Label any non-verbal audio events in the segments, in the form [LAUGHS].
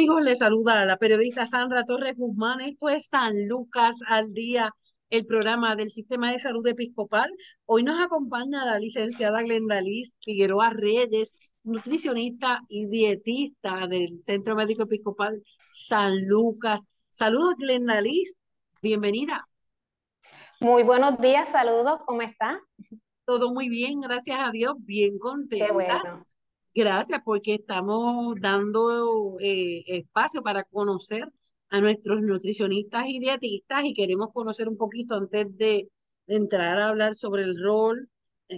Amigos? Les saluda la periodista Sandra Torres Guzmán. Esto es San Lucas al Día, el programa del Sistema de Salud Episcopal. Hoy nos acompaña la licenciada Glenda Liz Figueroa Reyes, nutricionista y dietista del Centro Médico Episcopal San Lucas. Saludos Glenda Liz, bienvenida. Muy buenos días, saludos, ¿cómo está? Todo muy bien, gracias a Dios, bien contenta. Qué bueno. Gracias, porque estamos dando eh, espacio para conocer a nuestros nutricionistas y dietistas y queremos conocer un poquito antes de, entrar a hablar sobre el rol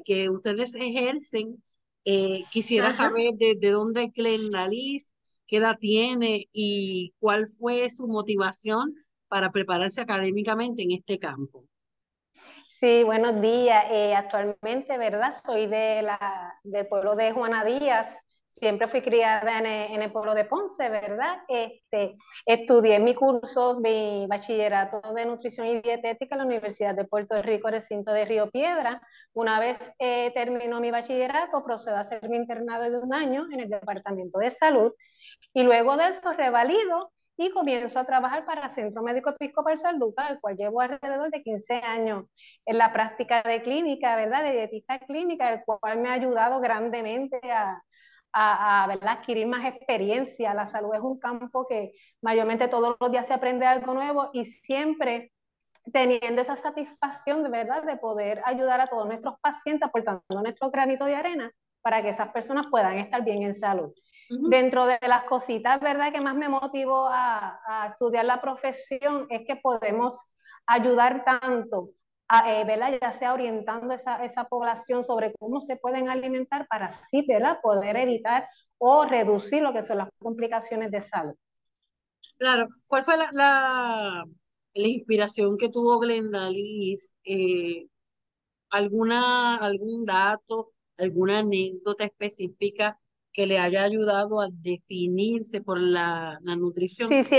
que ustedes ejercen. Eh, quisiera saber de, dónde Glenda Liz, qué edad tiene y cuál fue su motivación para prepararse académicamente en este campo. Sí, buenos días. Eh, actualmente, ¿verdad? Soy de la, del pueblo de Juana Díaz. Siempre fui criada en el, pueblo de Ponce, ¿verdad? Este, estudié mi curso, mi bachillerato de nutrición y dietética en la Universidad de Puerto Rico, recinto de Río Piedra. Una vez eh, terminó mi bachillerato, procedo a hacer mi internado de un año en el Departamento de Salud y luego de eso revalido y comienzo a trabajar para Centro Médico Episcopal San Lucas, el cual llevo alrededor de 15 años en la práctica de clínica, ¿verdad? De dietista clínica, el cual me ha ayudado grandemente a, a, ¿verdad? adquirir más experiencia. La salud es un campo que mayormente todos los días se aprende algo nuevo y siempre teniendo esa satisfacción de verdad de poder ayudar a todos nuestros pacientes aportando nuestro granito de arena para que esas personas puedan estar bien en salud. Dentro de las cositas, ¿verdad?, que más me motivó a, estudiar la profesión es que podemos ayudar tanto, a, eh, ¿verdad?, ya sea orientando esa, esa población sobre cómo se pueden alimentar para así, ¿verdad?, poder evitar o reducir lo que son las complicaciones de salud. Claro, ¿cuál fue la, la, inspiración que tuvo Glenda Liz? Eh, ¿Alguna, ¿Algún dato, alguna anécdota específica que le haya ayudado a definirse por la, nutrición. Sí, sí,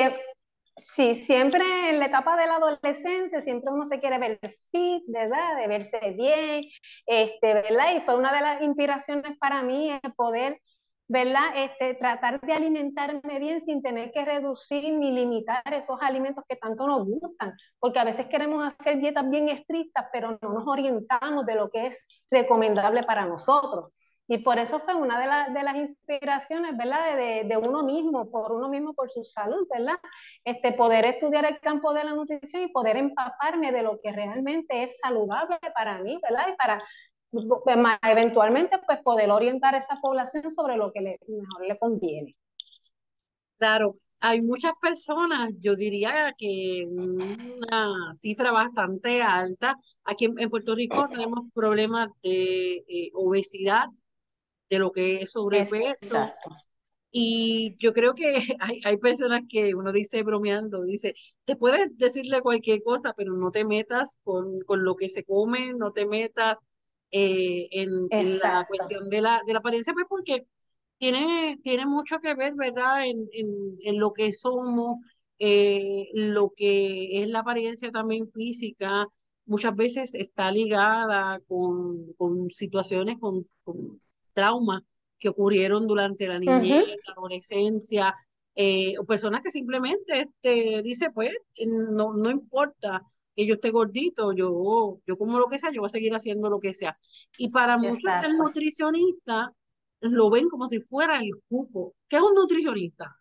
sí, siempre en la etapa de la adolescencia, siempre uno se quiere ver fit, ¿verdad? De verse bien, este, ¿verdad? Y fue una de las inspiraciones para mí el poder, ¿verdad? Este, tratar de alimentarme bien sin tener que reducir ni limitar esos alimentos que tanto nos gustan, porque a veces queremos hacer dietas bien estrictas, pero no nos orientamos de lo que es recomendable para nosotros. Y por eso fue una de, de las inspiraciones, ¿verdad? De, de, uno mismo, por uno mismo, por su salud, ¿verdad? Este, poder estudiar el campo de la nutrición y poder empaparme de lo que realmente es saludable para mí, ¿verdad? Y para pues, eventualmente pues poder orientar a esa población sobre lo que le, mejor le conviene. Claro, hay muchas personas, yo diría que una cifra bastante alta. Aquí en, Puerto Rico tenemos problemas de eh, obesidad, de lo que es sobrepeso. y yo creo que [LAUGHS] hay, hay personas que uno dice bromeando, dice, te puedes decirle cualquier cosa, pero no te metas con, con lo que se come, no te metas eh, en, la cuestión de la, de la apariencia, pues porque tiene, tiene mucho que ver, ¿verdad?, en, en, lo que somos, eh, lo que es la apariencia también física, muchas veces está ligada con, con situaciones, con, con traumas que ocurrieron durante la niñez, la adolescencia, eh, o personas que simplemente este, dice, pues, no, no importa que yo esté gordito, yo, yo como lo que sea, yo voy a seguir haciendo lo que sea. Y para muchos el nutricionista lo ven como si fuera el cupo. ¿Qué es un nutricionista?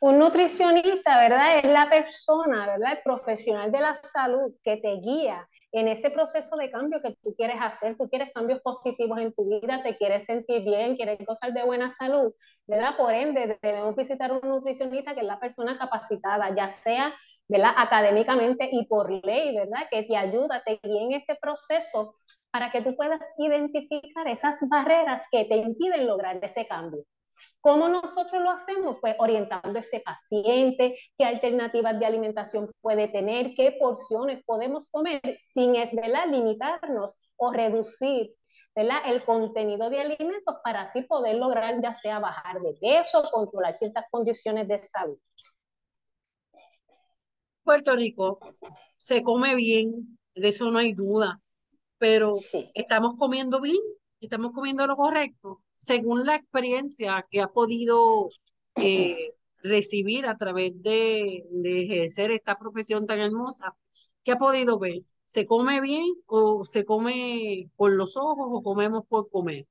Un nutricionista, ¿verdad? Es la persona, ¿verdad? El profesional de la salud que te guía en ese proceso de cambio que tú quieres hacer, tú quieres cambios positivos en tu vida, te quieres sentir bien, quieres gozar de buena salud, ¿verdad? Por ende, debemos visitar un nutricionista que es la persona capacitada, ya sea ¿verdad? Académicamente y por ley, ¿verdad? Que te ayuda, te guía en ese proceso para que tú puedas identificar esas barreras que te impiden lograr ese cambio. ¿Cómo nosotros lo hacemos? Pues orientando a ese paciente, qué alternativas de alimentación puede tener, qué porciones podemos comer sin ¿verdad? limitarnos o reducir ¿verdad? el contenido de alimentos para así poder lograr ya sea bajar de peso, controlar ciertas condiciones de salud. Puerto Rico se come bien, de eso no hay duda, pero estamos comiendo bien, estamos comiendo lo correcto, según la experiencia que ha podido eh, recibir a través de, de ejercer esta profesión tan hermosa, ¿qué ha podido ver? ¿Se come bien o se come por los ojos o comemos por comer?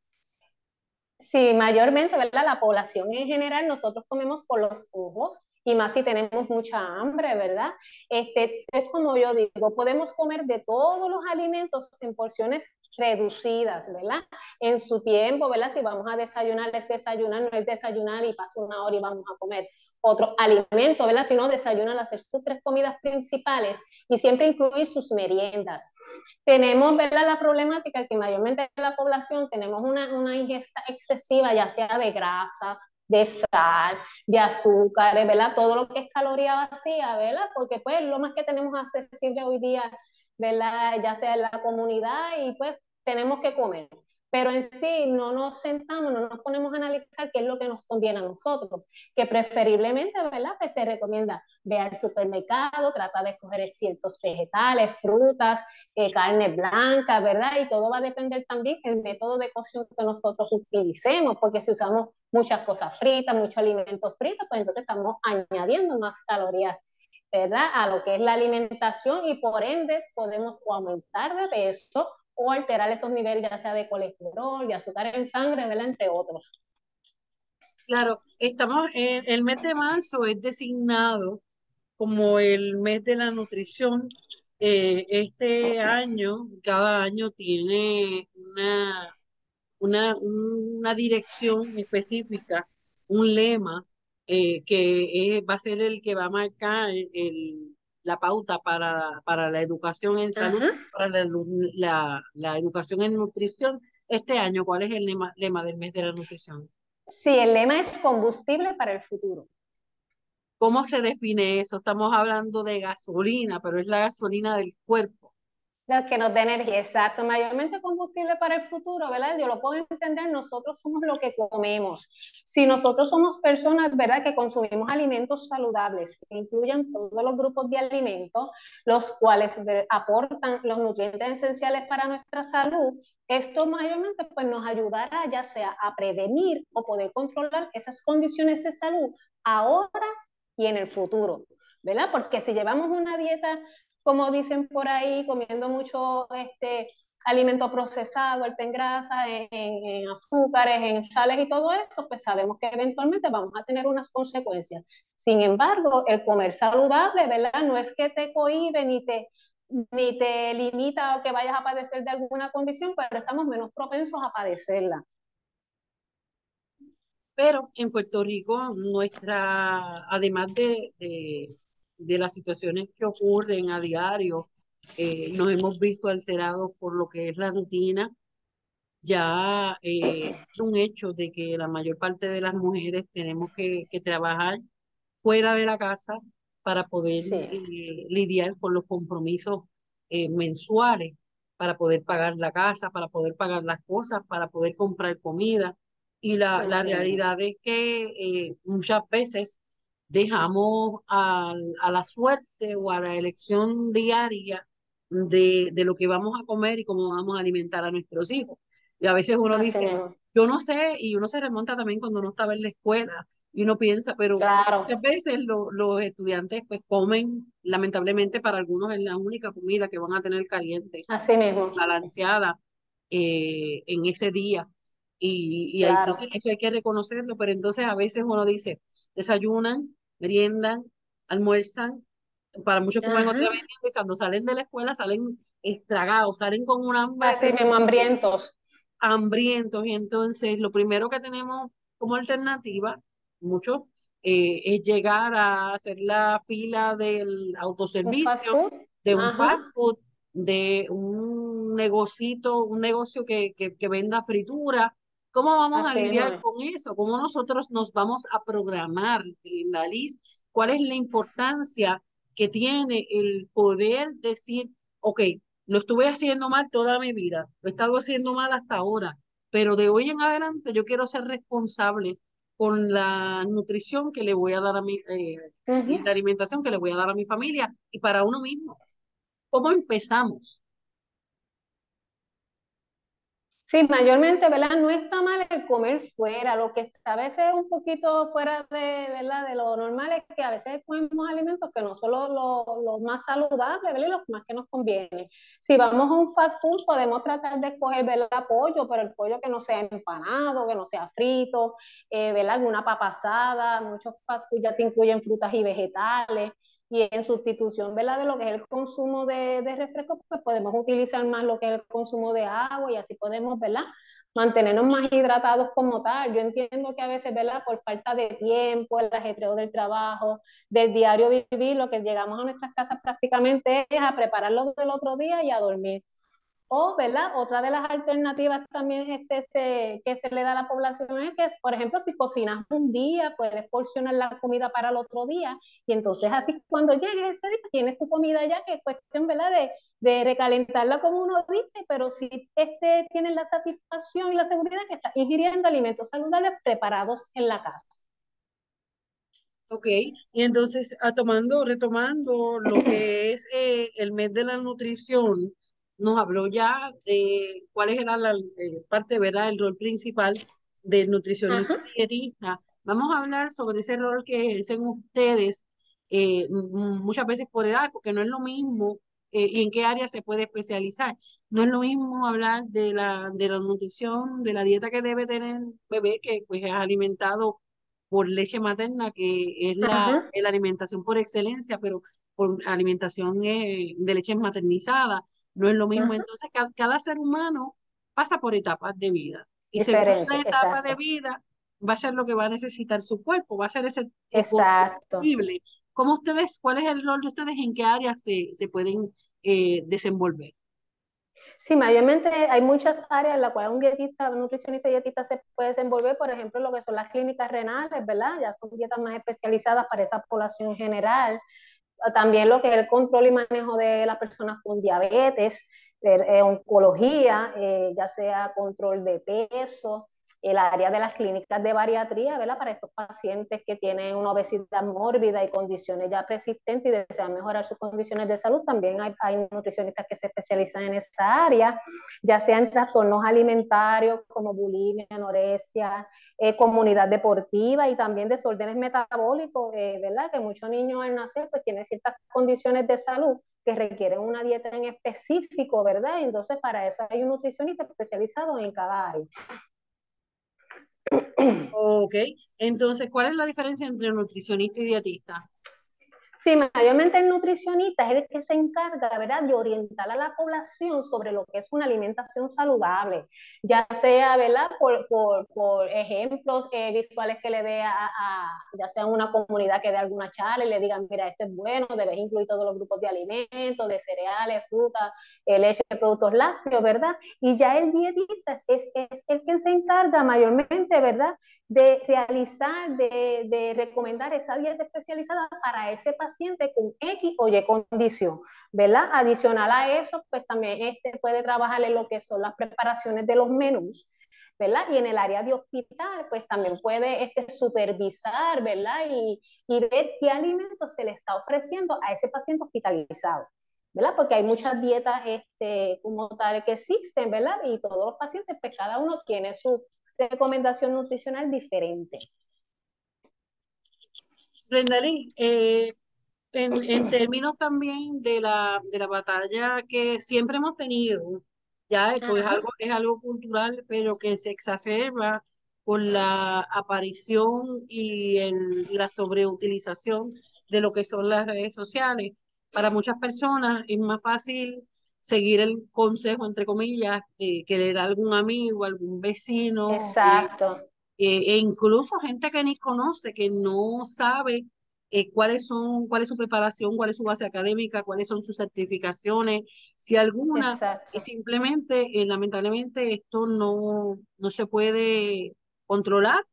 Sí, mayormente, ¿verdad? La población en general, nosotros comemos por los ojos y más si tenemos mucha hambre, ¿verdad? Este, es como yo digo, podemos comer de todos los alimentos en porciones reducidas, ¿verdad? En su tiempo, ¿verdad? Si vamos a desayunar, es desayunar, no es desayunar y pasa una hora y vamos a comer otro alimento, ¿verdad? Si no, desayunar, hacer sus tres comidas principales y siempre incluir sus meriendas. Tenemos, ¿verdad? La problemática que mayormente en la población tenemos una, una ingesta excesiva, ya sea de grasas, de sal, de azúcares, ¿verdad? Todo lo que es caloría vacía, ¿verdad? Porque pues lo más que tenemos accesible hoy día, ¿verdad? Ya sea en la comunidad y pues tenemos que comer pero en sí no nos sentamos, no nos ponemos a analizar qué es lo que nos conviene a nosotros, que preferiblemente, ¿verdad? Pues se recomienda ver al supermercado, trata de escoger ciertos vegetales, frutas, eh, carne blanca, ¿verdad? Y todo va a depender también del método de cocción que nosotros utilicemos, porque si usamos muchas cosas fritas, muchos alimentos fritos, pues entonces estamos añadiendo más calorías ¿verdad? A lo que es la alimentación y por ende podemos aumentar de peso o alterar esos niveles ya sea de colesterol, de azúcar en sangre, ¿verdad? Entre otros. Claro, estamos, en, el mes de marzo es designado como el mes de la nutrición. Eh, este año, cada año tiene una, una, una dirección específica, un lema eh, que va a ser el que va a marcar el, la pauta para, para la educación en salud, para la, la, educación en nutrición. Este año, ¿cuál es el lema, lema del mes de la nutrición? Sí, el lema es combustible para el futuro. ¿Cómo se define eso? Estamos hablando de gasolina, pero es la gasolina del cuerpo que nos dé energía, exacto, mayormente combustible para el futuro, ¿verdad? Yo lo puedo entender, nosotros somos lo que comemos. Si nosotros somos personas, ¿verdad?, que consumimos alimentos saludables, que incluyan todos los grupos de alimentos, los cuales aportan los nutrientes esenciales para nuestra salud, esto mayormente pues nos ayudará ya sea a prevenir o poder controlar esas condiciones de salud ahora y en el futuro, ¿verdad? Porque si llevamos una dieta como dicen por ahí, comiendo mucho este alimento procesado, alta en grasa, en, azúcares, en sales y todo eso, pues sabemos que eventualmente vamos a tener unas consecuencias. Sin embargo, el comer saludable, ¿verdad? No es que te cohibe ni te, ni te limita o que vayas a padecer de alguna condición, pero estamos menos propensos a padecerla. Pero en Puerto Rico, nuestra, además de de las situaciones que ocurren a diario, eh, nos hemos visto alterados por lo que es la rutina. Ya eh, es un hecho de que la mayor parte de las mujeres tenemos que, trabajar fuera de la casa para poder eh, lidiar con los compromisos mensuales, para poder pagar la casa, para poder pagar las cosas, para poder comprar comida. Y la, la realidad es que muchas veces dejamos a, la suerte o a la elección diaria de, lo que vamos a comer y cómo vamos a alimentar a nuestros hijos. Y a veces uno dice, yo no sé, y uno se remonta también cuando uno estaba en la escuela y uno piensa, pero muchas veces los estudiantes pues comen, lamentablemente para algunos es la única comida que van a tener caliente, Así mismo. balanceada eh, en ese día. Y, y entonces eso hay que reconocerlo, pero entonces a veces uno dice, desayunan, meriendan, almuerzan, para muchos comen otra vez y cuando salen de la escuela salen estragados, salen con un hambre. Así mismo, hambrientos. Hambrientos, y entonces lo primero que tenemos como alternativa, muchos eh, es llegar a hacer la fila del autoservicio, de un fast food, de un negocito, un negocio que, que, venda fritura. ¿Cómo vamos a lidiar con eso? ¿Cómo nosotros nos vamos a programar, Liz? ¿Cuál es la importancia que tiene el poder decir, ok, lo estuve haciendo mal toda mi vida, lo he estado haciendo mal hasta ahora, pero de hoy en adelante yo quiero ser responsable con la nutrición que le voy a dar a mi, eh, la alimentación que le voy a dar a mi familia y para uno mismo. ¿Cómo empezamos? Sí, mayormente, ¿verdad? No está mal el comer fuera, lo que está a veces un poquito fuera de, ¿verdad? De lo normal es que a veces comemos alimentos que no son los más saludables, ¿verdad? Y los más que nos convienen. Si vamos a un fast food, podemos tratar de escoger, ¿verdad? Pollo, pero el pollo que no sea empanado, que no sea frito, eh, ¿verdad? Alguna papa asada, muchos fast food ya te incluyen frutas y vegetales y en sustitución ¿verdad? de lo que es el consumo de, de refresco, pues podemos utilizar más lo que es el consumo de agua y así podemos ¿verdad? mantenernos más hidratados como tal. Yo entiendo que a veces, ¿verdad? Por falta de tiempo, el ajetreo del trabajo, del diario vivir, lo que llegamos a nuestras casas prácticamente es a prepararlo del otro día y a dormir. O, ¿verdad? Otra de las alternativas también este, que se le da a la población es que, por ejemplo, si cocinas un día, puedes porcionar la comida para el otro día y entonces así cuando llegues ese día tienes tu comida ya, que es cuestión, ¿verdad? De, de recalentarla como uno dice, pero si este tienes la satisfacción y la seguridad que estás ingiriendo alimentos saludables preparados en la casa. Ok, y entonces, a ah, tomando, retomando lo que es eh, el mes de la nutrición, nos habló ya de cuál era la eh, parte, ¿verdad? El rol principal del nutricionista dietista. Vamos a hablar sobre ese rol que ejercen ustedes eh, muchas veces por edad, porque no es lo mismo eh, y en qué área se puede especializar. No es lo mismo hablar de la, de la nutrición, de la dieta que debe tener el bebé, que pues es alimentado por leche materna, que es la, la alimentación por excelencia, pero por alimentación de leche maternizada no es lo mismo. Entonces, cada, ser humano pasa por etapas de vida. Y según la etapa de vida, va a ser lo que va a necesitar su cuerpo, va a ser ese exacto. posible. ¿Cómo ustedes, cuál es el rol de ustedes, en qué áreas se, se pueden eh, desenvolver? Sí, mayormente hay muchas áreas en las cuales un dietista, un nutricionista dietista se puede desenvolver, por ejemplo, lo que son las clínicas renales, ¿verdad? Ya son dietas más especializadas para esa población general también lo que es el control y manejo de las personas con diabetes, eh, oncología, eh, ya sea control de peso, el área de las clínicas de bariatría, ¿verdad? Para estos pacientes que tienen una obesidad mórbida y condiciones ya persistentes y desean mejorar sus condiciones de salud, también hay, nutricionistas que se especializan en esa área, ya sea en trastornos alimentarios como bulimia, anorexia, eh, comunidad deportiva y también desórdenes metabólicos, eh, ¿verdad? Que muchos niños al nacer pues tienen ciertas condiciones de salud que requieren una dieta en específico, ¿verdad? Entonces, para eso hay un nutricionista especializado en cada área. Ok, entonces, ¿cuál es la diferencia entre nutricionista y dietista? Sí, mayormente el nutricionista es el que se encarga, ¿verdad?, de orientar a la población sobre lo que es una alimentación saludable, ya sea, ¿verdad?, por, por, por ejemplos eh, visuales que le dé a, ya sea una comunidad que dé alguna charla y le digan, mira, esto es bueno, debes incluir todos los grupos de alimentos, de cereales, frutas, eh, leche, productos lácteos, ¿verdad? Y ya el dietista es, es, el que se encarga mayormente, ¿verdad?, de realizar, de, de recomendar esa dieta especializada para ese paciente con X o Y condición, ¿verdad? Adicional a eso, pues también este puede trabajar en lo que son las preparaciones de los menús, ¿verdad? Y en el área de hospital, pues también puede este, supervisar, ¿verdad? Y, y ver qué alimentos se le está ofreciendo a ese paciente hospitalizado. ¿verdad? Porque hay muchas dietas este, como tal que existen, ¿verdad? Y todos los pacientes, pues cada uno tiene su recomendación nutricional diferente. Brendalí, eh, en, en términos también de la, de la batalla que siempre hemos tenido, ya es algo, es algo cultural, pero que se exacerba con la aparición y el, la sobreutilización de lo que son las redes sociales. Para muchas personas es más fácil seguir el consejo, entre comillas, que le da algún amigo, algún vecino. Exacto. e incluso gente que ni conoce, que no sabe eh, cuáles son, cuál es su preparación, cuál es su base académica, cuáles son sus certificaciones, si alguna, y simplemente, eh, lamentablemente, esto no, no se puede controlar.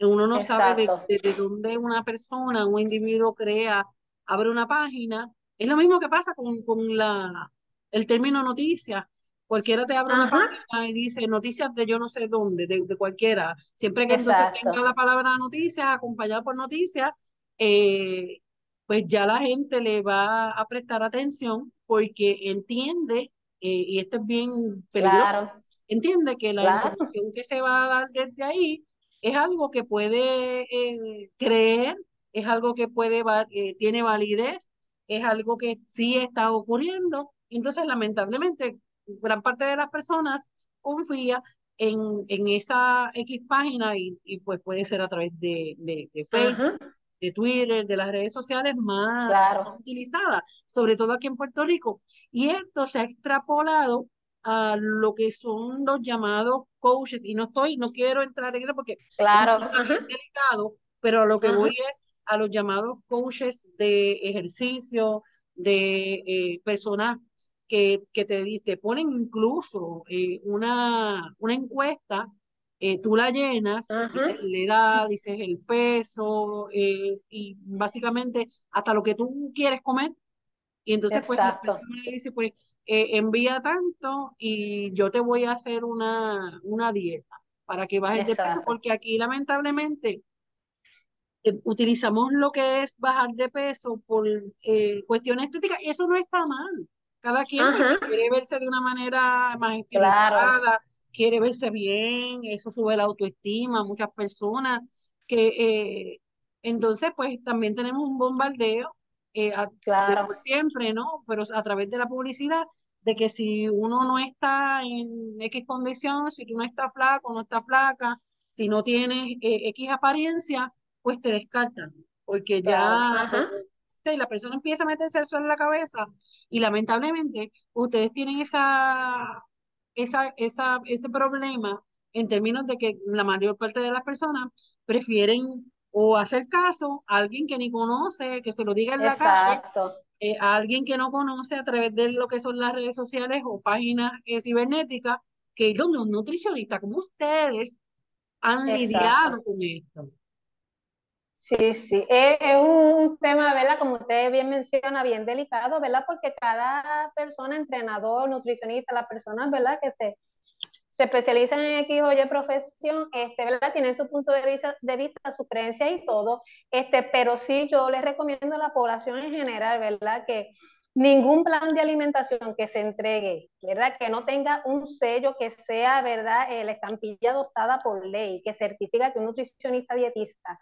Uno no sabe de, de, dónde una persona, un individuo crea, abre una página. Es lo mismo que pasa con, con la, el término noticia. Cualquiera te abre una página y dice noticias de yo no sé dónde, de, de cualquiera. Siempre que entonces tenga la palabra noticias acompañada por noticias, eh, pues ya la gente le va a prestar atención porque entiende, eh, y esto es bien peligroso, entiende que la información que se va a dar desde ahí es algo que puede eh, creer, es algo que puede tiene validez, es algo que sí está ocurriendo. Entonces, lamentablemente, gran parte de las personas confía en, en esa X página y, y pues puede ser a través de, de, Facebook, de Twitter, de las redes sociales más, utilizadas, sobre todo aquí en Puerto Rico. Y esto se ha extrapolado a lo que son los llamados coaches, y no estoy, no quiero entrar en eso porque claro. es delicado, pero a lo que voy es a los llamados coaches de ejercicio, de eh, personas que, que te, te ponen incluso eh, una, una encuesta eh, tú la llenas, dices la edad, dices el peso eh, y básicamente hasta lo que tú quieres comer. Y entonces pues la persona dice pues eh, envía tanto y yo te voy a hacer una, una dieta para que bajes de peso, porque aquí lamentablemente utilizamos lo que es bajar de peso por cuestiones estéticas y eso no está mal. Cada quien pues, quiere verse de una manera más estilizada, quiere verse bien, eso sube la autoestima, muchas personas que eh, entonces pues también tenemos un bombardeo, eh, claro. siempre, ¿no? Pero a través de la publicidad, de que si uno no está en X condición, si tú no estás flaco, no estás flaca, si no tienes eh, X apariencia, pues te descartan, porque ya y la persona empieza a meterse eso en la cabeza y lamentablemente ustedes tienen esa esa, esa, ese problema en términos de que la mayor parte de las personas prefieren o hacer caso a alguien que ni conoce, que se lo diga en la calle, eh, a alguien que no conoce a través de lo que son las redes sociales o páginas eh, cibernéticas, que es donde un nutricionista como ustedes han lidiado con esto. Sí, sí, es, un tema, ¿verdad? Como usted bien menciona, bien delicado, ¿verdad? Porque cada persona, entrenador, nutricionista, las personas, ¿verdad? Que se, se especializan en X o Y profesión, este, ¿verdad? Tienen su punto de vista, de vista, su creencia y todo, este, pero sí yo les recomiendo a la población en general, ¿verdad? Que ningún plan de alimentación que se entregue, ¿verdad? Que no tenga un sello que sea, ¿verdad? La estampilla adoptada por ley, que certifica que un nutricionista dietista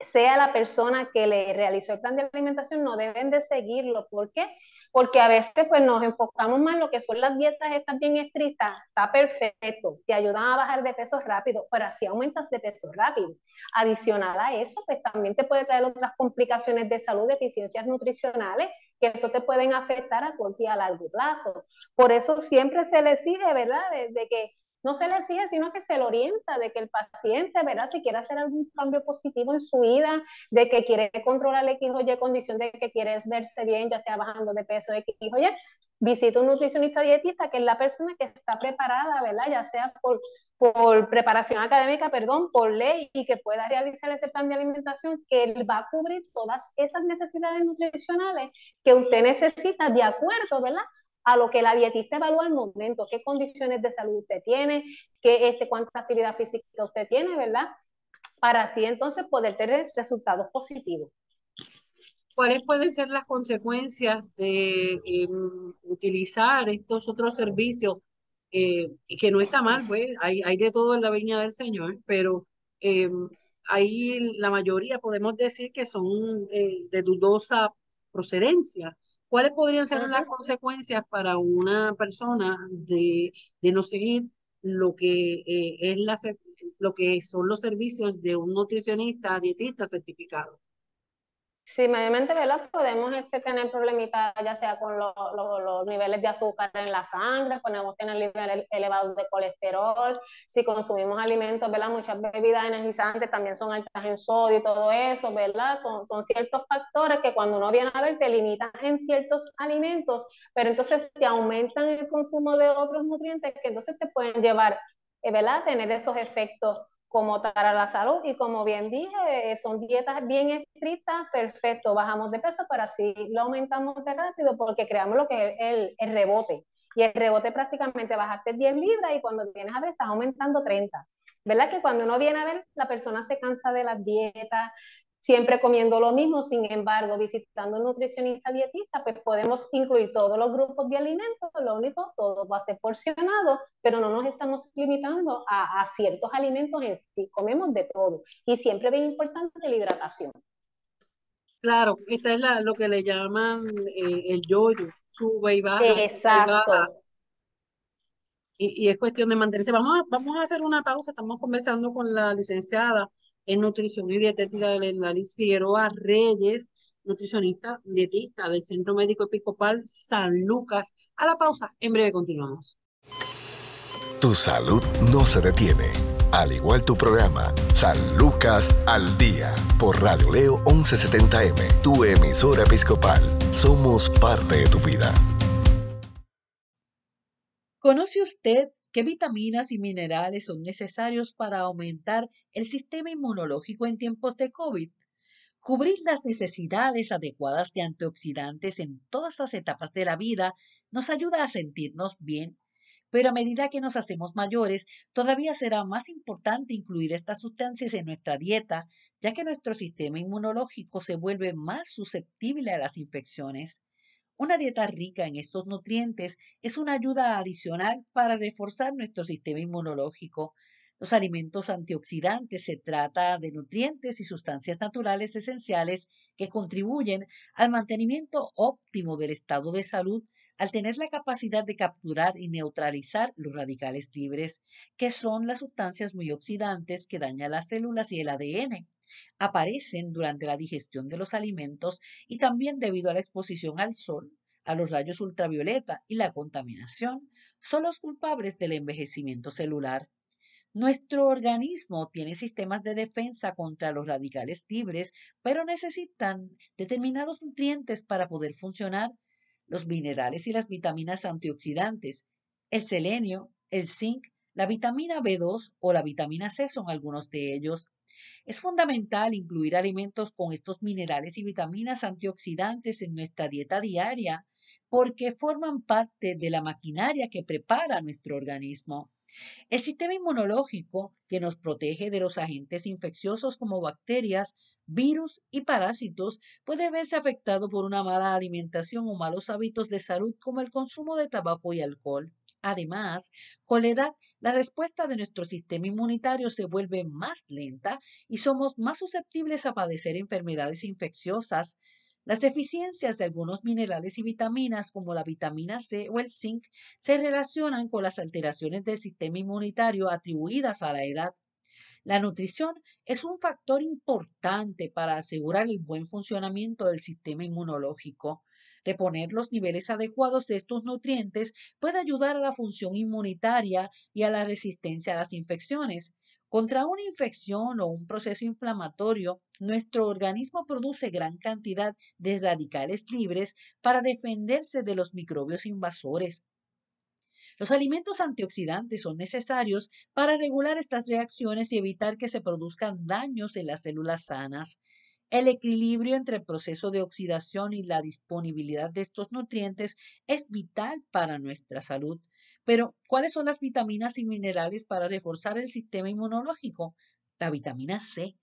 sea la persona que le realizó el plan de alimentación, no deben de seguirlo. ¿Por qué? Porque a veces pues nos enfocamos más en lo que son las dietas estas bien estrictas, está perfecto, te ayudan a bajar de peso rápido, pero así aumentas de peso rápido. Adicional a eso, pues también te puede traer otras complicaciones de salud, deficiencias nutricionales, que eso te pueden afectar a corto y a largo plazo. Por eso siempre se le sigue, ¿verdad? de que no se le sigue, sino que se le orienta de que el paciente, ¿verdad? Si quiere hacer algún cambio positivo en su vida, de que quiere controlar X o Y condición, de que quiere verse bien, ya sea bajando de peso X o Y, visita un nutricionista dietista, que es la persona que está preparada, ¿verdad? Ya sea por, por preparación académica, perdón, por ley, y que pueda realizar ese plan de alimentación que va a cubrir todas esas necesidades nutricionales que usted necesita de acuerdo, ¿verdad? A lo que la dietista evalúa al momento, qué condiciones de salud usted tiene, qué, este, cuánta actividad física usted tiene, ¿verdad? Para así entonces poder tener resultados positivos. ¿Cuáles pueden ser las consecuencias de em, utilizar estos otros servicios? Eh, y que no está mal, pues hay, hay de todo en la viña del Señor, pero eh, ahí la mayoría podemos decir que son eh, de dudosa procedencia. ¿Cuáles podrían ser las consecuencias para una persona de, de no seguir lo que, eh, es la, lo que son los servicios de un nutricionista, dietista certificado? Sí, mayormente, ¿verdad? Podemos este, tener problemitas ya sea con los niveles de azúcar en la sangre, podemos tener niveles elevados de colesterol, si consumimos alimentos, ¿verdad? Muchas bebidas energizantes también son altas en sodio y todo eso, ¿verdad? Son, son ciertos factores que cuando uno viene a ver te limitan en ciertos alimentos, pero entonces te aumentan el consumo de otros nutrientes que entonces te pueden llevar, eh, ¿verdad? A tener esos efectos como para la salud y como bien dije, son dietas bien estrictas, perfecto, bajamos de peso, pero así lo aumentamos de rápido porque creamos lo que es el, el rebote. Y el rebote prácticamente bajaste 10 libras y cuando vienes a ver estás aumentando 30. ¿Verdad? Que cuando uno viene a ver, la persona se cansa de las dietas, siempre comiendo lo mismo, sin embargo, visitando un nutricionista dietista, pues podemos incluir todos los grupos de alimentos, lo único, todo va a ser porcionado, pero no nos estamos limitando a, ciertos alimentos en sí, comemos de todo. Y siempre es importante la hidratación. Claro, esta es la, lo que le llaman eh, el yoyo, sube y baja. Exacto. Y, y, es cuestión de mantenerse. Vamos a, vamos a hacer una pausa, estamos conversando con la licenciada en nutrición y dietética de Lendalis Figueroa Reyes, nutricionista dietista del Centro Médico Episcopal San Lucas. A la pausa, en breve continuamos. Tu salud no se detiene, al igual tu programa San Lucas al Día por Radio Leo 1170M, tu emisora episcopal. Somos parte de tu vida. ¿Conoce usted ¿Qué vitaminas y minerales son necesarios para aumentar el sistema inmunológico en tiempos de COVID? Cubrir las necesidades adecuadas de antioxidantes en todas las etapas de la vida nos ayuda a sentirnos bien, pero a medida que nos hacemos mayores, todavía será más importante incluir estas sustancias en nuestra dieta, ya que nuestro sistema inmunológico se vuelve más susceptible a las infecciones. Una dieta rica en estos nutrientes es una ayuda adicional para reforzar nuestro sistema inmunológico. Los alimentos antioxidantes se trata de nutrientes y sustancias naturales esenciales que contribuyen al mantenimiento óptimo del estado de salud al tener la capacidad de capturar y neutralizar los radicales libres, que son las sustancias muy oxidantes que dañan las células y el ADN aparecen durante la digestión de los alimentos y también debido a la exposición al sol, a los rayos ultravioleta y la contaminación, son los culpables del envejecimiento celular. Nuestro organismo tiene sistemas de defensa contra los radicales libres, pero necesitan determinados nutrientes para poder funcionar. Los minerales y las vitaminas antioxidantes, el selenio, el zinc, la vitamina B2 o la vitamina C son algunos de ellos. Es fundamental incluir alimentos con estos minerales y vitaminas antioxidantes en nuestra dieta diaria porque forman parte de la maquinaria que prepara nuestro organismo. El sistema inmunológico, que nos protege de los agentes infecciosos como bacterias, virus y parásitos, puede verse afectado por una mala alimentación o malos hábitos de salud como el consumo de tabaco y alcohol. Además, con la edad, la respuesta de nuestro sistema inmunitario se vuelve más lenta y somos más susceptibles a padecer enfermedades infecciosas. Las deficiencias de algunos minerales y vitaminas, como la vitamina C o el zinc, se relacionan con las alteraciones del sistema inmunitario atribuidas a la edad. La nutrición es un factor importante para asegurar el buen funcionamiento del sistema inmunológico. Reponer los niveles adecuados de estos nutrientes puede ayudar a la función inmunitaria y a la resistencia a las infecciones. Contra una infección o un proceso inflamatorio, nuestro organismo produce gran cantidad de radicales libres para defenderse de los microbios invasores. Los alimentos antioxidantes son necesarios para regular estas reacciones y evitar que se produzcan daños en las células sanas. El equilibrio entre el proceso de oxidación y la disponibilidad de estos nutrientes es vital para nuestra salud. Pero, ¿cuáles son las vitaminas y minerales para reforzar el sistema inmunológico? La vitamina C.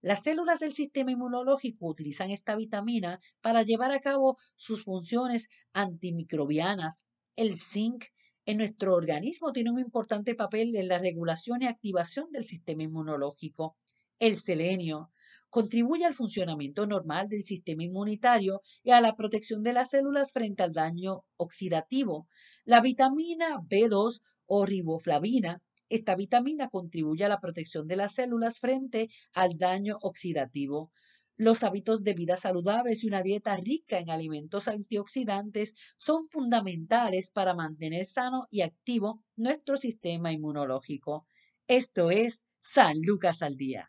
Las células del sistema inmunológico utilizan esta vitamina para llevar a cabo sus funciones antimicrobianas. El zinc en nuestro organismo tiene un importante papel en la regulación y activación del sistema inmunológico. El selenio contribuye al funcionamiento normal del sistema inmunitario y a la protección de las células frente al daño oxidativo. La vitamina B2 o riboflavina esta vitamina contribuye a la protección de las células frente al daño oxidativo. Los hábitos de vida saludables y una dieta rica en alimentos antioxidantes son fundamentales para mantener sano y activo nuestro sistema inmunológico. Esto es San Lucas al Día.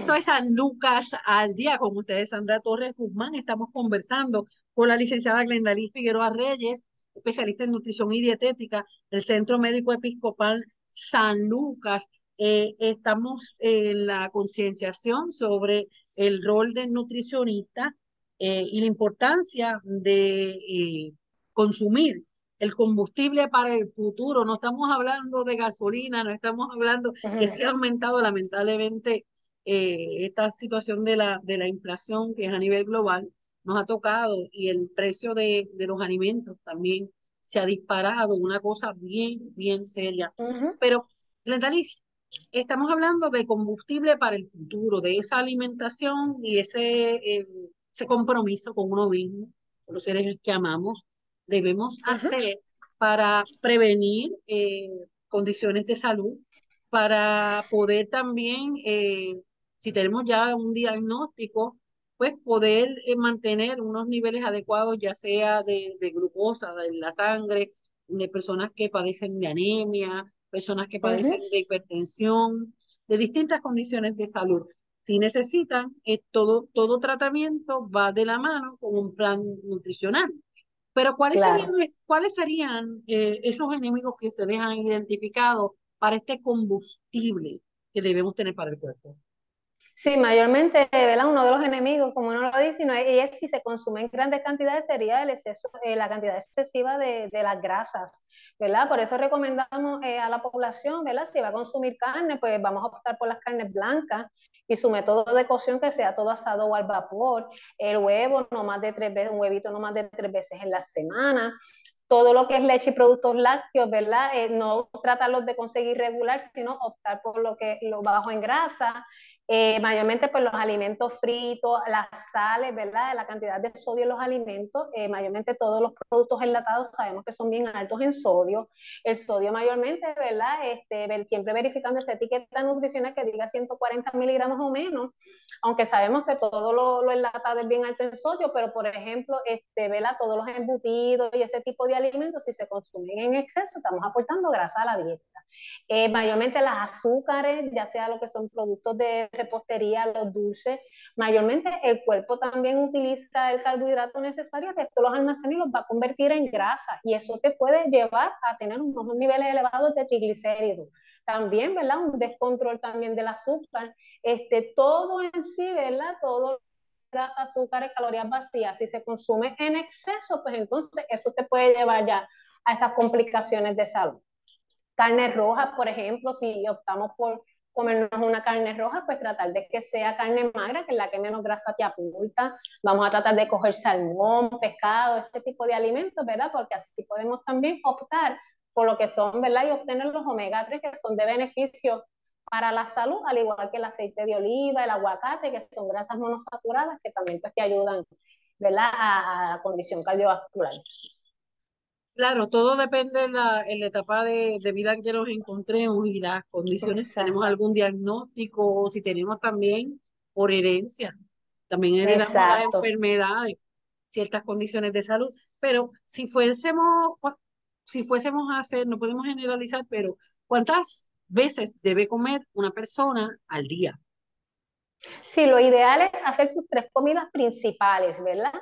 Esto es San Lucas al día con ustedes, Sandra Torres Guzmán. Estamos conversando con la licenciada Glendalí Figueroa Reyes, especialista en nutrición y dietética del Centro Médico Episcopal San Lucas. Eh, estamos en la concienciación sobre el rol del nutricionista eh, y la importancia de eh, consumir el combustible para el futuro. No estamos hablando de gasolina, no estamos hablando que se ha aumentado lamentablemente eh, esta situación de la, de la inflación que es a nivel global nos ha tocado y el precio de, de los alimentos también se ha disparado, una cosa bien, bien seria. Pero, Glendaliz, estamos hablando de combustible para el futuro, de esa alimentación y ese, eh, ese compromiso con uno mismo, con los seres que amamos, debemos hacer para prevenir eh, condiciones de salud, para poder también eh, si tenemos ya un diagnóstico, pues poder eh, mantener unos niveles adecuados, ya sea de, glucosa de la sangre, de personas que padecen de anemia, personas que padecen de hipertensión, de distintas condiciones de salud. Si necesitan, eh, todo, todo tratamiento va de la mano con un plan nutricional. Pero ¿cuáles serían, ¿cuáles serían eh, esos enemigos que ustedes han identificado para este combustible que debemos tener para el cuerpo? Sí, mayormente, ¿verdad? Uno de los enemigos, como uno lo dice, no y es si se consume en grandes cantidades, sería el exceso, eh, la cantidad excesiva de, de, las grasas, ¿verdad? Por eso recomendamos eh, a la población, ¿verdad? Si va a consumir carne, pues vamos a optar por las carnes blancas y su método de cocción que sea todo asado o al vapor, el huevo no más de tres veces, un huevito no más de tres veces en la semana, todo lo que es leche y productos lácteos, ¿verdad? Eh, no tratarlos de conseguir regular, sino optar por lo que lo bajo en grasa, eh, mayormente pues los alimentos fritos, las sales, ¿verdad? La cantidad de sodio en los alimentos, eh, mayormente todos los productos enlatados sabemos que son bien altos en sodio. El sodio mayormente, ¿verdad? Este, siempre verificando esa etiqueta nutricional que diga 140 miligramos o menos, aunque sabemos que todo lo, enlatado es bien alto en sodio, pero por ejemplo, este, ¿verdad? Todos los embutidos y ese tipo de alimentos, si se consumen en exceso, estamos aportando grasa a la dieta. Eh, mayormente las azúcares, ya sea lo que son productos de repostería, los dulces, mayormente el cuerpo también utiliza el carbohidrato necesario que esto los almacena y los va a convertir en grasa y eso te puede llevar a tener unos niveles elevados de triglicéridos. También, ¿verdad? Un descontrol también del azúcar. Este, todo en sí, ¿verdad? Todo grasa, azúcares, calorías vacías, si se consume en exceso, pues entonces eso te puede llevar ya a esas complicaciones de salud. Carne roja, por ejemplo, si optamos por comernos una carne roja, pues tratar de que sea carne magra, que es la que menos grasa te apunta. Vamos a tratar de coger salmón, pescado, este tipo de alimentos, ¿verdad? Porque así podemos también optar por lo que son, ¿verdad? Y obtener los omega 3 que son de beneficio para la salud, al igual que el aceite de oliva, el aguacate, que son grasas monosaturadas que también pues, te ayudan, ¿verdad? A, a la condición cardiovascular. Claro, todo depende de la, en la etapa de, vida que nos encontremos y las condiciones, si tenemos algún diagnóstico o si tenemos también por herencia. También heredamos las enfermedades, ciertas condiciones de salud. Pero si fuésemos, si fuésemos a hacer, no podemos generalizar, pero ¿cuántas veces debe comer una persona al día? Sí, lo ideal es hacer sus tres comidas principales, ¿verdad?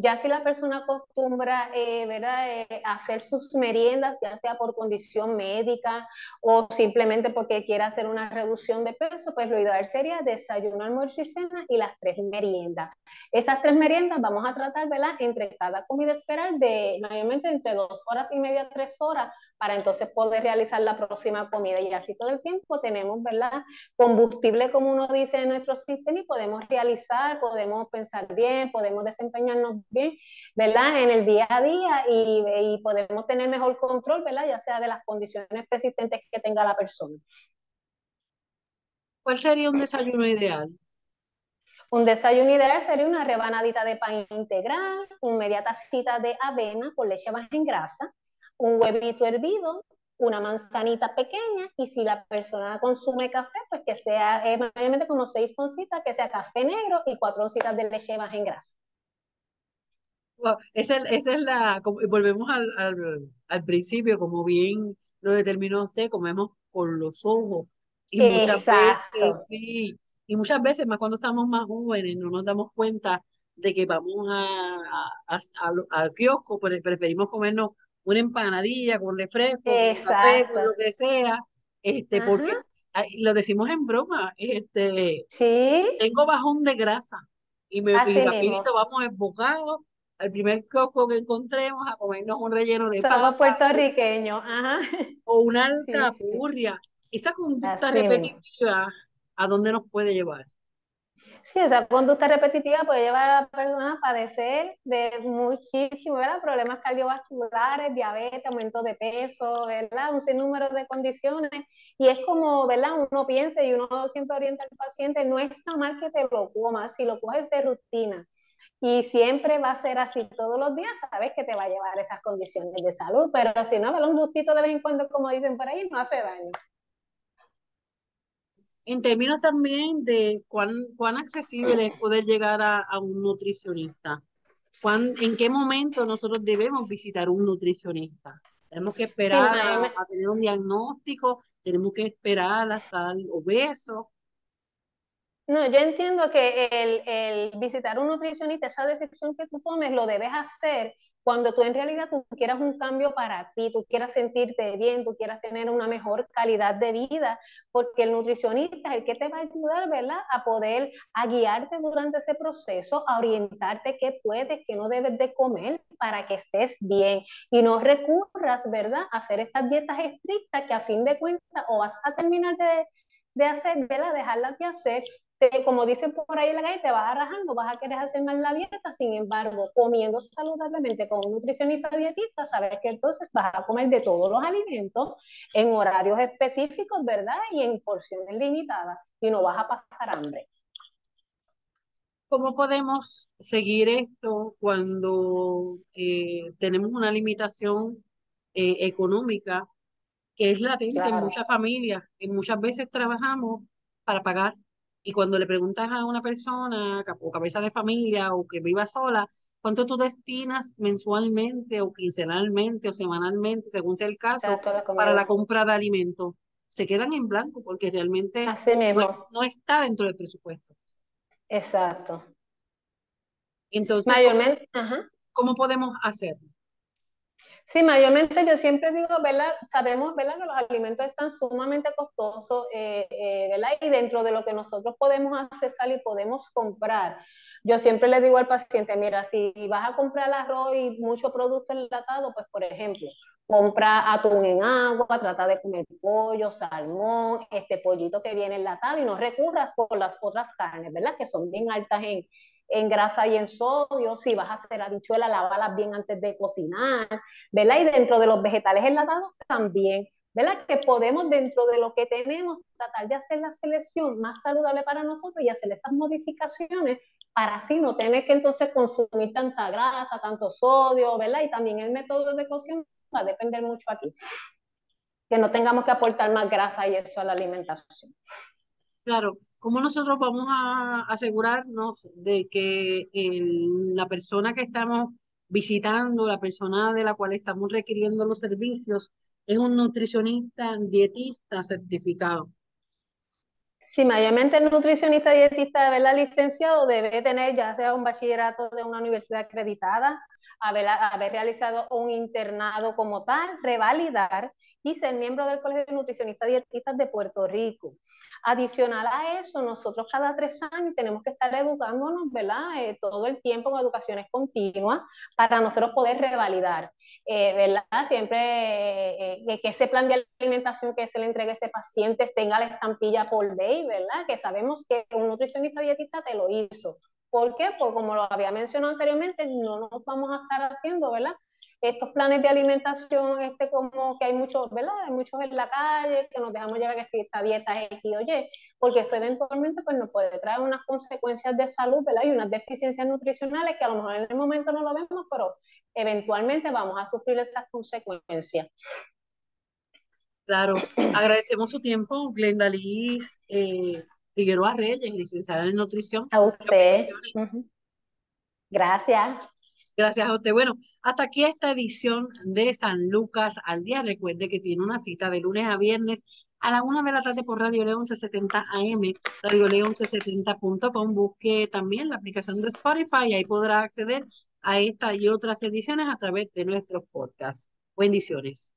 Ya si la persona acostumbra eh, eh, hacer sus meriendas, ya sea por condición médica o simplemente porque quiere hacer una reducción de peso, pues lo ideal sería desayuno, almuerzo y cena y las tres meriendas. Esas tres meriendas vamos a tratar, ¿verdad? Entre cada comida esperar de mayormente entre dos horas y media, tres horas, para entonces poder realizar la próxima comida. Y así todo el tiempo tenemos, ¿verdad? Combustible, como uno dice, en nuestro sistema y podemos realizar, podemos pensar bien, podemos desempeñarnos bien, ¿verdad? En el día a día y, y podemos tener mejor control, ¿verdad? Ya sea de las condiciones persistentes que tenga la persona. ¿Cuál sería un desayuno ideal? Un desayuno ideal sería una rebanadita de pan integral, un media tacita de avena con leche baja en grasa, un huevito hervido, una manzanita pequeña y si la persona consume café, pues que sea eh, mayormente como seis oncitas, que sea café negro y cuatro oncitas de leche baja en grasa. Esa, esa, es la, volvemos al, al, al, principio, como bien lo determinó usted, comemos con los ojos. Y muchas veces, sí, y muchas veces, más cuando estamos más jóvenes, no nos damos cuenta de que vamos a, a, al kiosco, pero preferimos comernos una empanadilla con refresco, café, con lo que sea, este, porque lo decimos en broma, este, ¿Sí? tengo bajón de grasa y me y rapidito vamos enfocados al primer coco que encontremos a comernos un relleno de Somos puertorriqueños, ajá. O una [LAUGHS] alcapurria. Esa conducta repetitiva, ¿a dónde nos puede llevar? Sí, esa conducta repetitiva puede llevar a la persona a padecer de muchísimos problemas cardiovasculares, diabetes, aumento de peso, ¿verdad? un sinnúmero de condiciones. Y es como, ¿verdad? Uno piensa y uno siempre orienta al paciente, no está mal que te lo comas, si lo coges de rutina. Y siempre va a ser así todos los días, sabes que te va a llevar esas condiciones de salud, pero si no, un gustito de vez en cuando, como dicen por ahí, no hace daño en términos también de cuán, cuán accesible es poder llegar a, un nutricionista. ¿Cuán, ¿En qué momento nosotros debemos visitar un nutricionista? Tenemos que esperar a, tener un diagnóstico, tenemos que esperar hasta el obeso. No, yo entiendo que el, el visitar un nutricionista, esa decisión que tú tomes, lo debes hacer cuando tú en realidad tú quieras un cambio para ti, tú quieras sentirte bien, tú quieras tener una mejor calidad de vida, porque el nutricionista es el que te va a ayudar, ¿verdad? A poder, a guiarte durante ese proceso, a orientarte qué puedes, qué no debes de comer para que estés bien y no recurras, ¿verdad? A hacer estas dietas estrictas que a fin de cuentas o vas a terminar de, de hacer, ¿verdad? Dejarlas de hacer como dicen por ahí en la calle, te vas a rajar, no vas a querer hacer mal la dieta, sin embargo, comiendo saludablemente con un nutricionista dietista, sabes que entonces vas a comer de todos los alimentos en horarios específicos, ¿verdad? Y en porciones limitadas, y no vas a pasar hambre. ¿Cómo podemos seguir esto cuando eh, tenemos una limitación eh, económica que es latente en muchas familias? Y muchas veces trabajamos para pagar y cuando le preguntas a una persona o cabeza de familia o que viva sola, ¿cuánto tú destinas mensualmente o quincenalmente o semanalmente, según sea el caso, para la compra de alimentos? Se quedan en blanco porque realmente no, está dentro del presupuesto. Exacto. Entonces, Mayormente, ¿cómo podemos hacerlo? Sí, mayormente yo siempre digo, ¿verdad? Sabemos, ¿verdad? Que los alimentos están sumamente costosos, eh, eh, ¿verdad? Y dentro de lo que nosotros podemos accesar y podemos comprar. Yo siempre le digo al paciente, mira, si vas a comprar arroz y mucho producto enlatado, pues por ejemplo, compra atún en agua, trata de comer pollo, salmón, este pollito que viene enlatado y no recurras por las otras carnes, ¿verdad? Que son bien altas en, en grasa y en sodio, si vas a hacer habichuelas, lavalas bien antes de cocinar, ¿verdad? Y dentro de los vegetales enlatados también, ¿verdad? Que podemos dentro de lo que tenemos tratar de hacer la selección más saludable para nosotros y hacer esas modificaciones para así no tener que entonces consumir tanta grasa, tanto sodio, ¿verdad? Y también el método de cocción va a depender mucho aquí. Que no tengamos que aportar más grasa y eso a la alimentación. Claro, ¿Cómo nosotros vamos a asegurarnos de que la persona que estamos visitando, la persona de la cual estamos requiriendo los servicios, es un nutricionista, dietista certificado? Sí, mayormente el nutricionista dietista de licenciado debe tener ya sea un bachillerato de una universidad acreditada, haber realizado un internado como tal, revalidar y ser miembro del Colegio de Nutricionistas Dietistas de Puerto Rico. Adicional a eso, nosotros cada tres años tenemos que estar educándonos, ¿verdad? Eh, todo el tiempo en educaciones continuas para nosotros poder revalidar, eh, ¿verdad? Siempre eh, que ese plan de alimentación que se le entregue a ese paciente tenga la estampilla por ley, ¿verdad? Que sabemos que un nutricionista dietista te lo hizo ¿Por qué? Pues como lo había mencionado anteriormente, no nos vamos a estar haciendo, ¿verdad? Estos planes de alimentación, este como que hay muchos, ¿verdad? Hay muchos en la calle que nos dejamos llevar que si esta dieta es Y, porque eso eventualmente pues nos puede traer unas consecuencias de salud, ¿verdad? Y unas deficiencias nutricionales que a lo mejor en el momento no lo vemos, pero eventualmente vamos a sufrir esas consecuencias. Claro, agradecemos su tiempo, Glenda Liz eh, Figueroa Reyes, licenciada en nutrición. A usted. Gracias. Gracias a usted. Bueno, hasta aquí esta edición de San Lucas al día. Recuerde que tiene una cita de lunes a viernes a la una de la tarde por Radio León 1170 AM, Radio León 1170.com. Busque también la aplicación de Spotify y ahí podrá acceder a esta y otras ediciones a través de nuestros podcasts. Bendiciones.